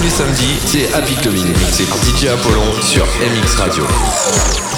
tous les samedis, c'est Happy Clubbing, par DJ Apollon sur MX Radio.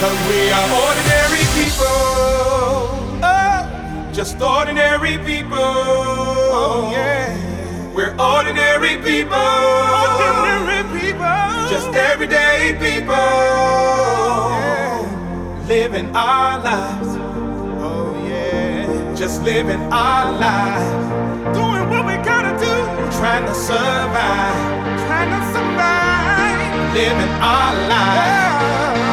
Cause we are ordinary people. Oh, just ordinary people. Oh, yeah. We're ordinary people. Ordinary people. Just everyday people. Yeah living our lives. Oh yeah, just living our lives. Doing what we gotta do. Trying to survive. Trying to survive. Living our lives. Ordinary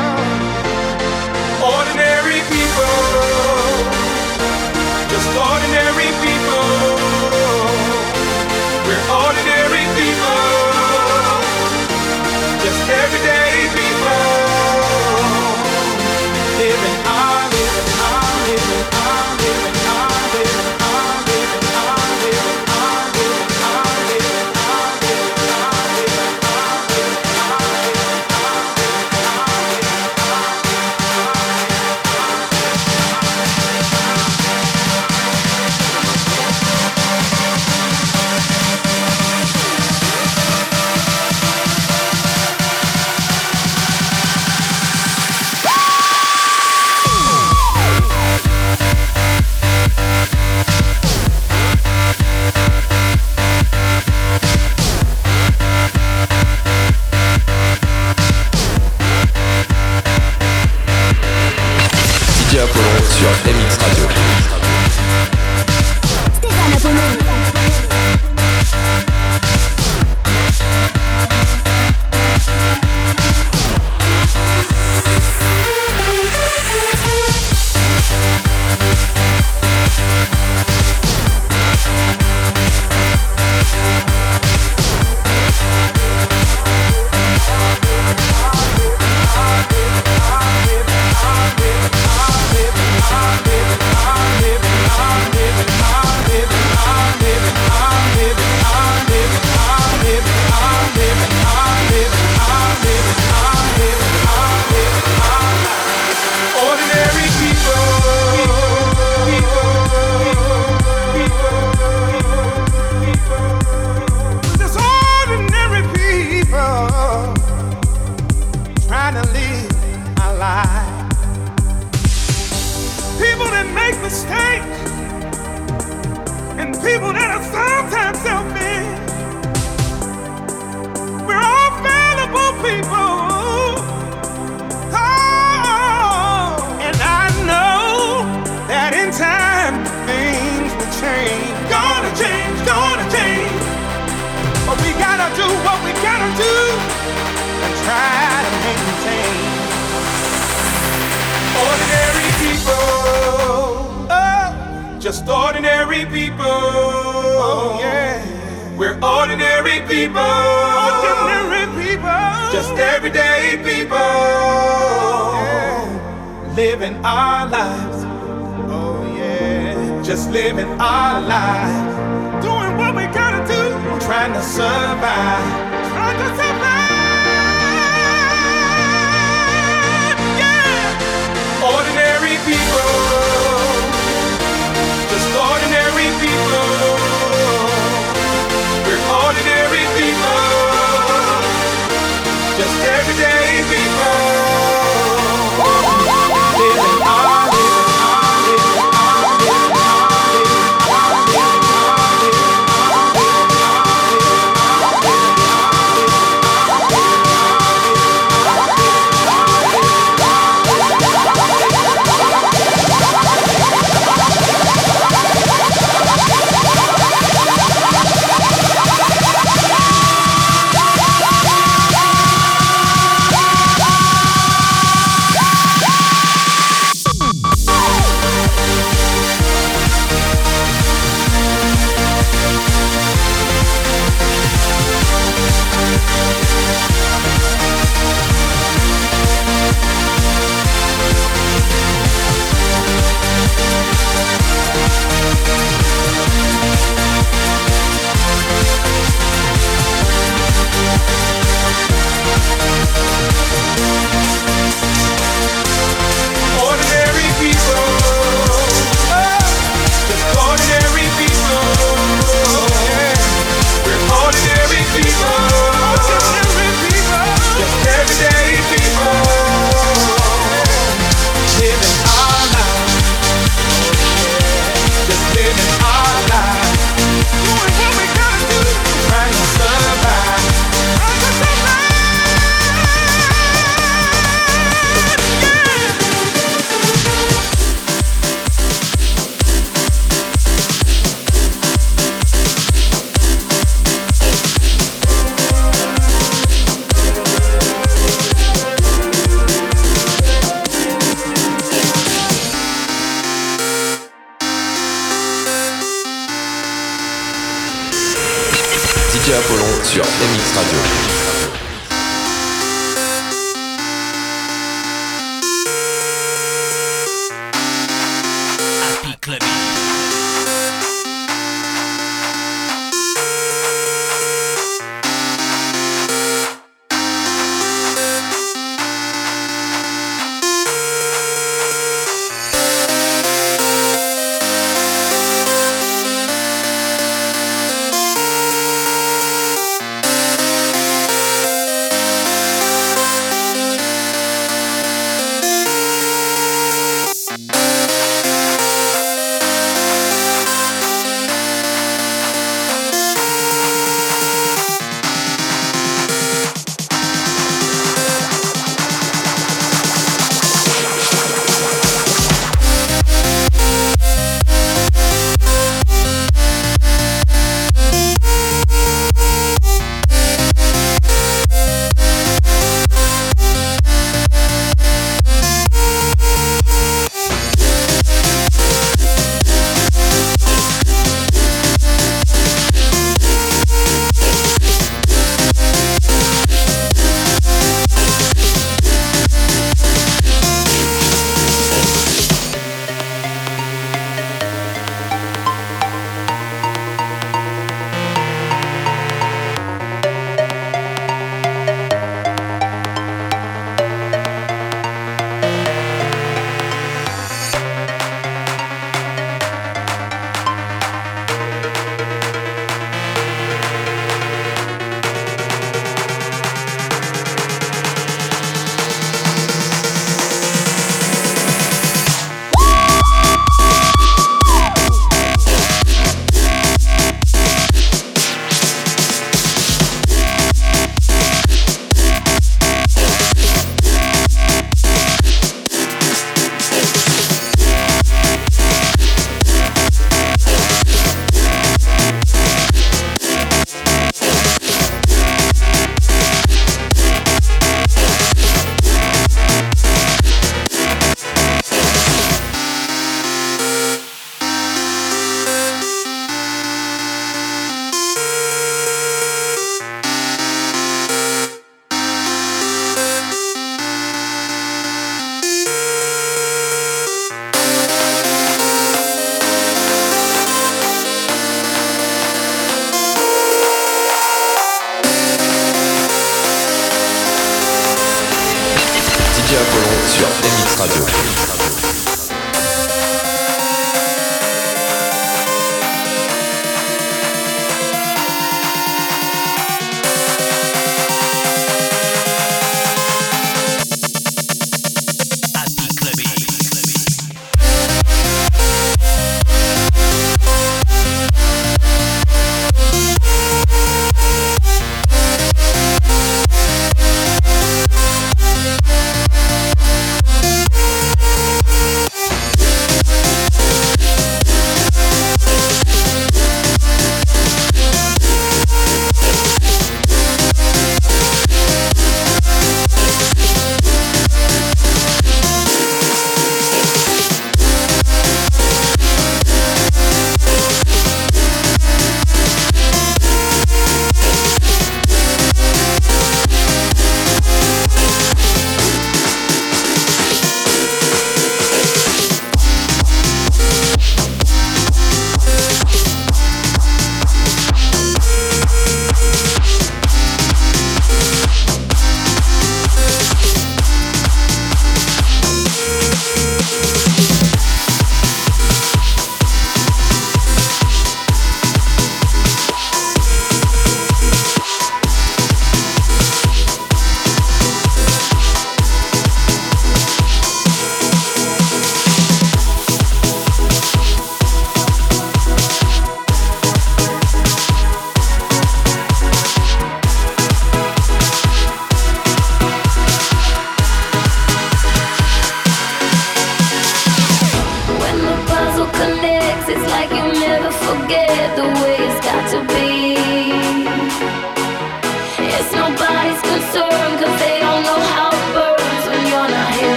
DJ Apollon sur MX Radio.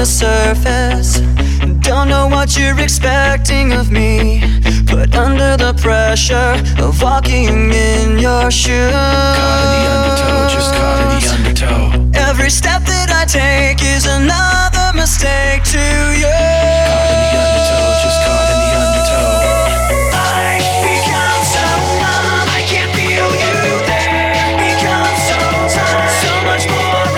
The surface. Don't know what you're expecting of me. Put under the pressure of walking in your shoes. Caught in the undertow, just caught in the undertow. Every step that I take is another mistake to you. Caught in the undertow, just caught in the undertow. So numb, I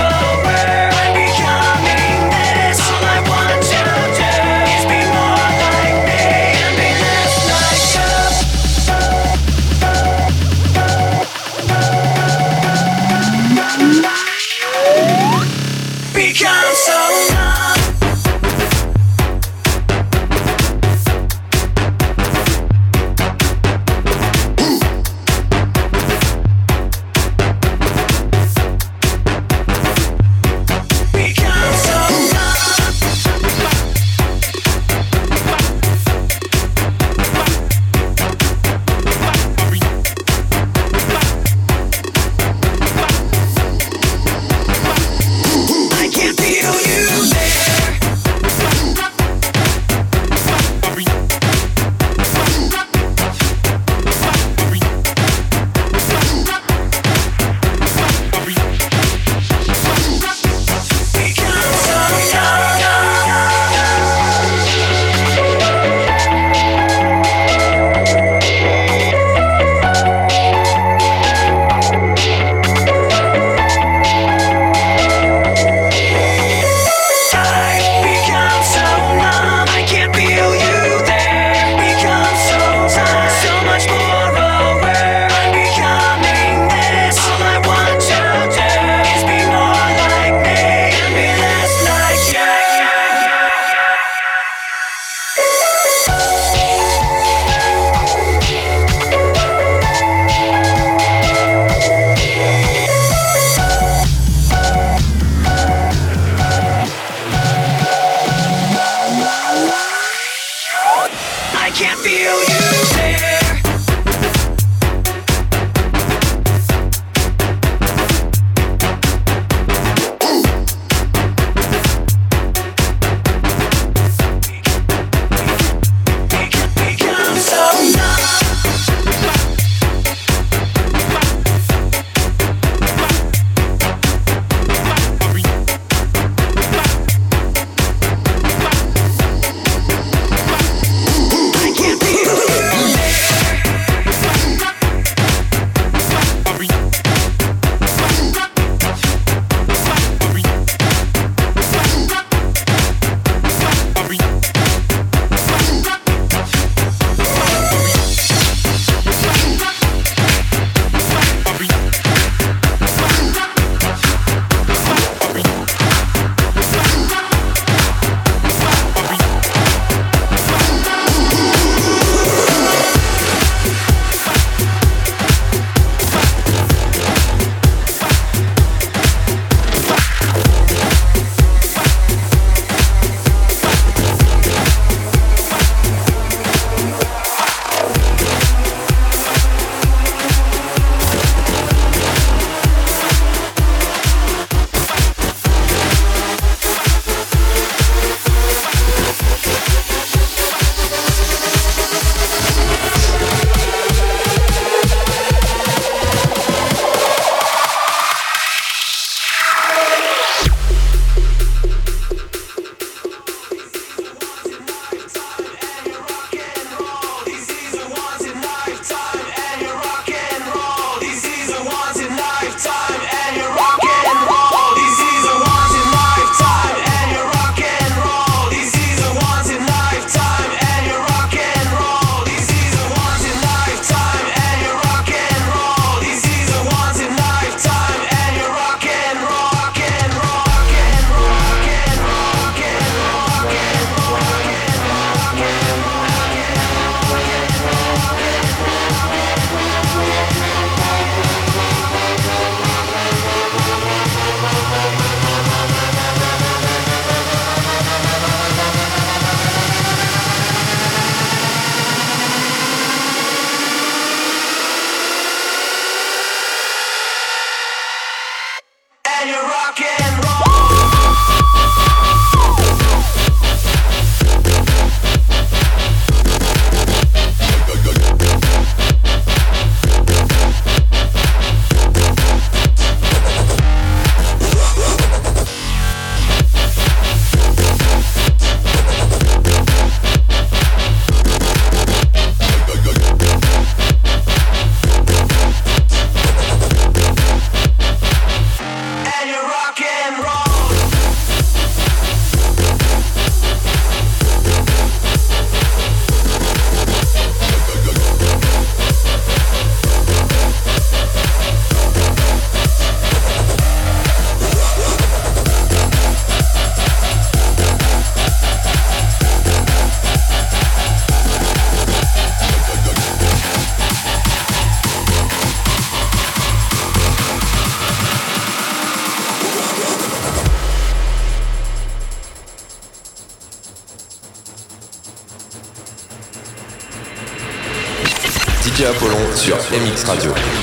MX Radio.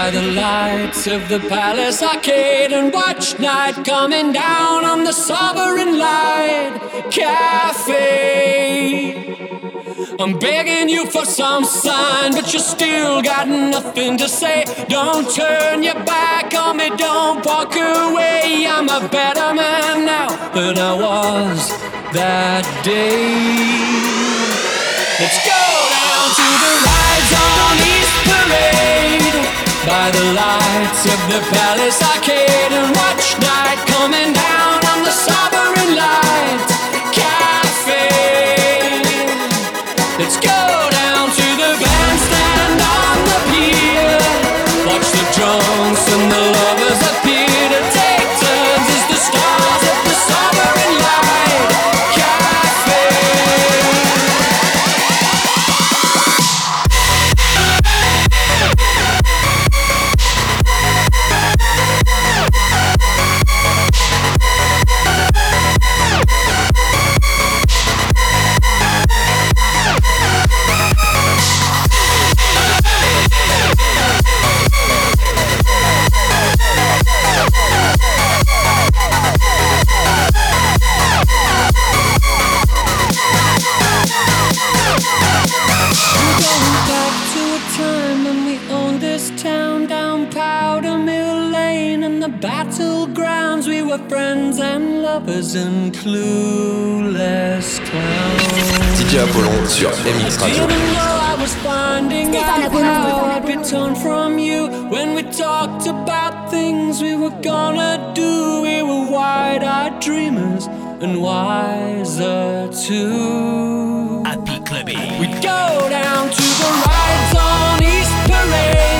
By the lights of the Palace Arcade and watch night coming down on the Sovereign Light Cafe. I'm begging you for some sign, but you still got nothing to say. Don't turn your back on me, don't walk away. I'm a better man now than I was that day. Let's go down to the rides on East Parade by the lights of the Palace Arcade and watch night coming down on the Sovereign Light Cafe. Let's go and lovers and clueless clowns. DJ Apollon sur MX Radio. Didn't know I was finding out I'd be torn from you when we talked about things we were gonna do. We were wide-eyed dreamers and wiser too. Happy Clubbing. We'd go down to the rides on East Parade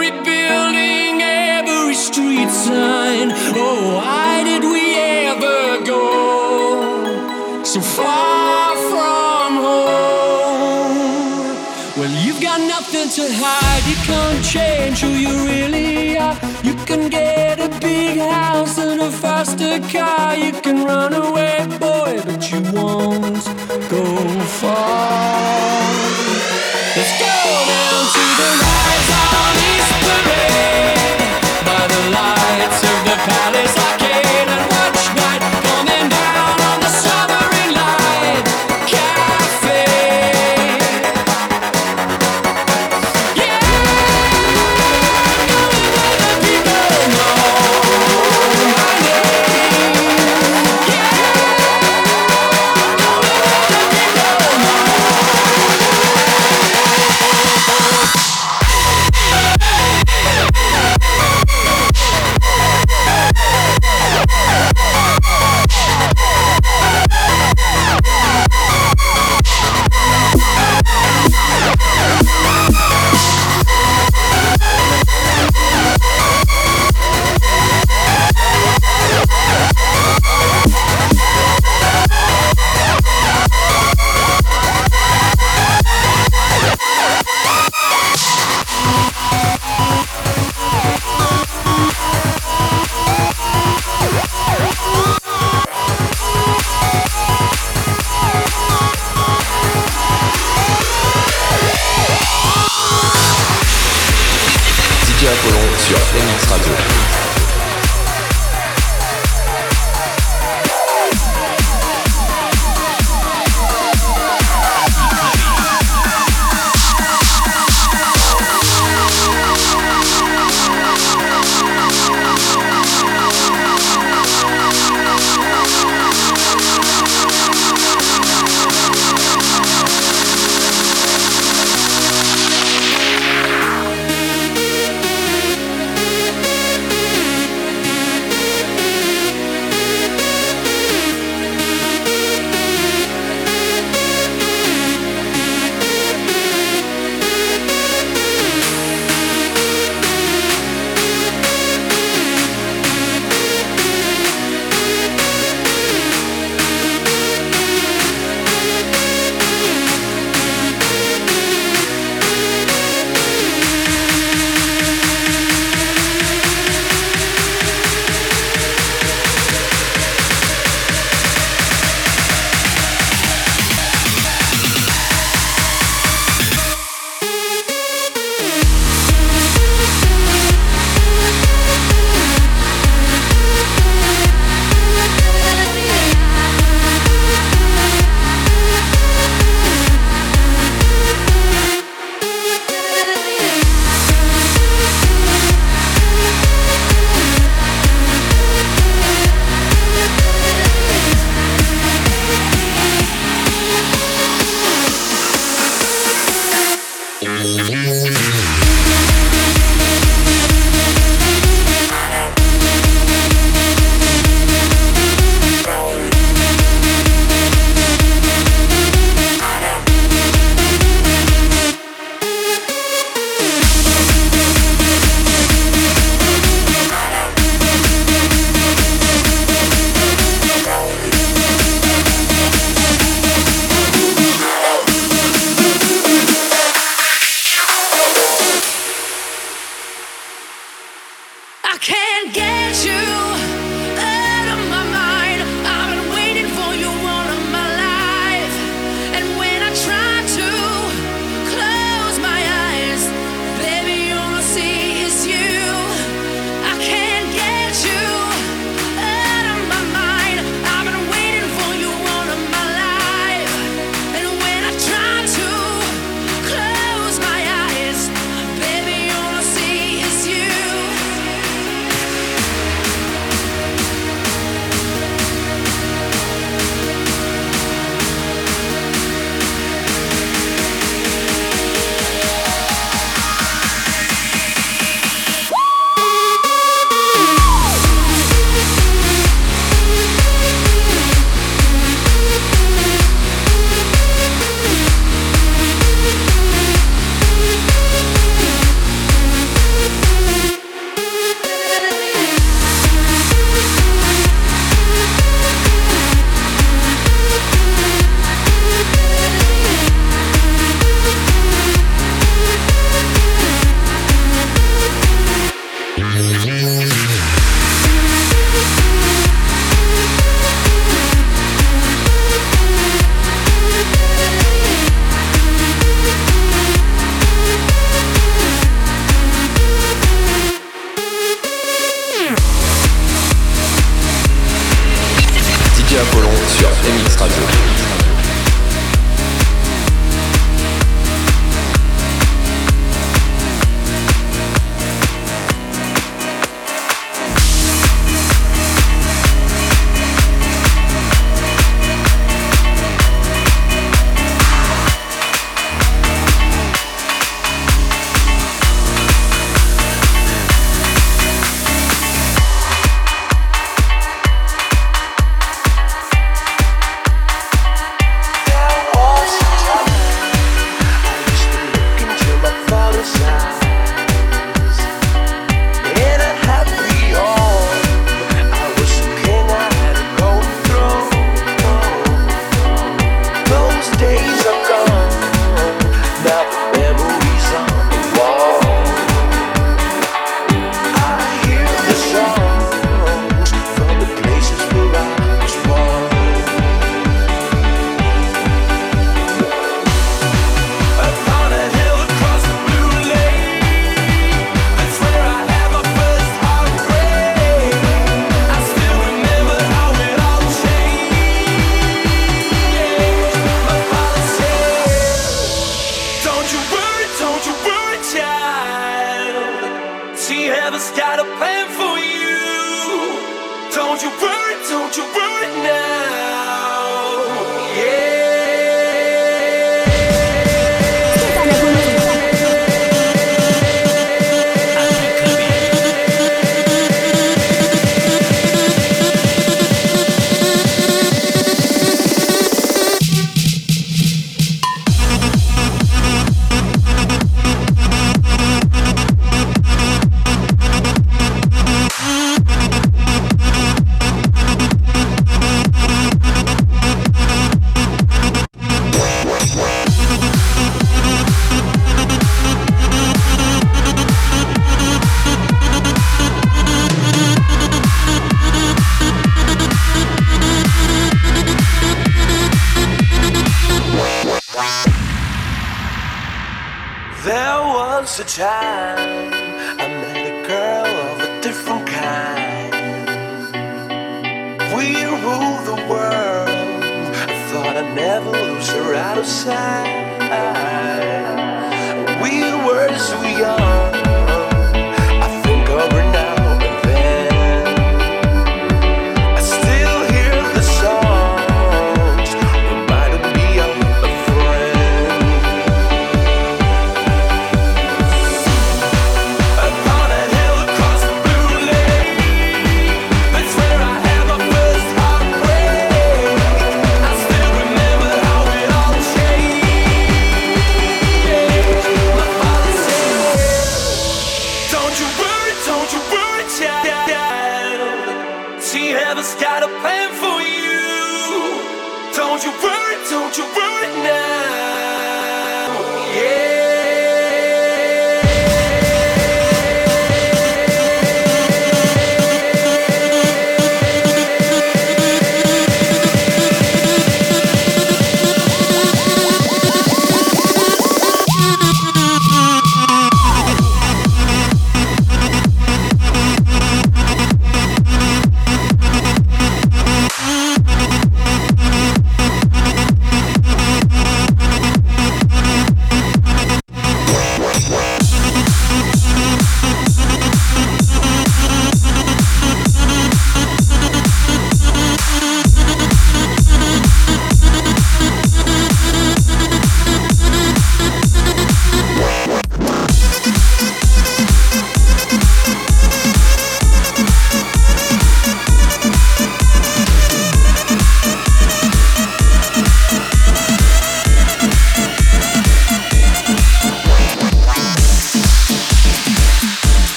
to hide, you can't change who you really are. You can get a big house and a faster car, you can run away.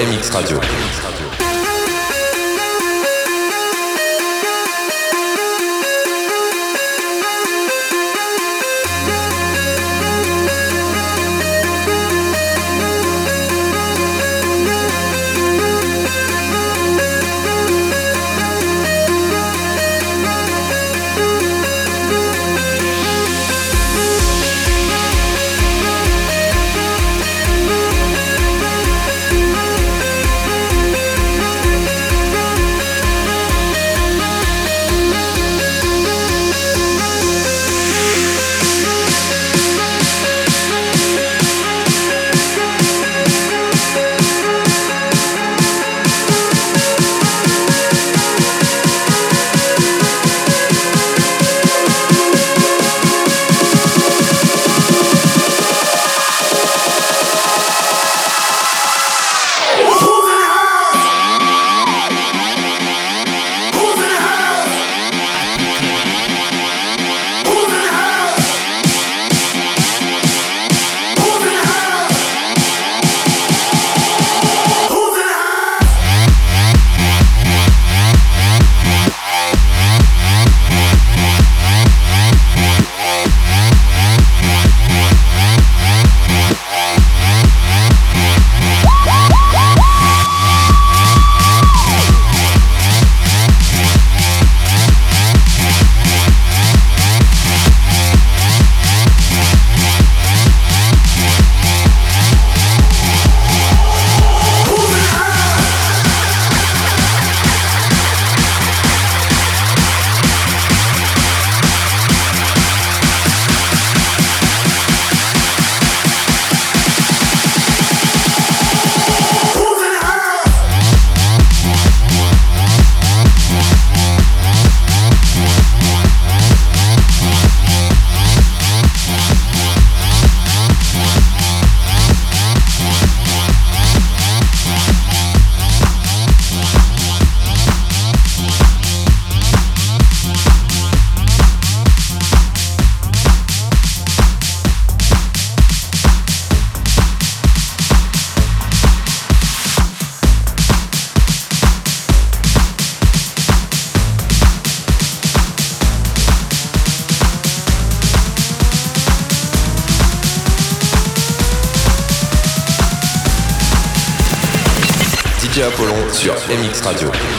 Sur MX Radio.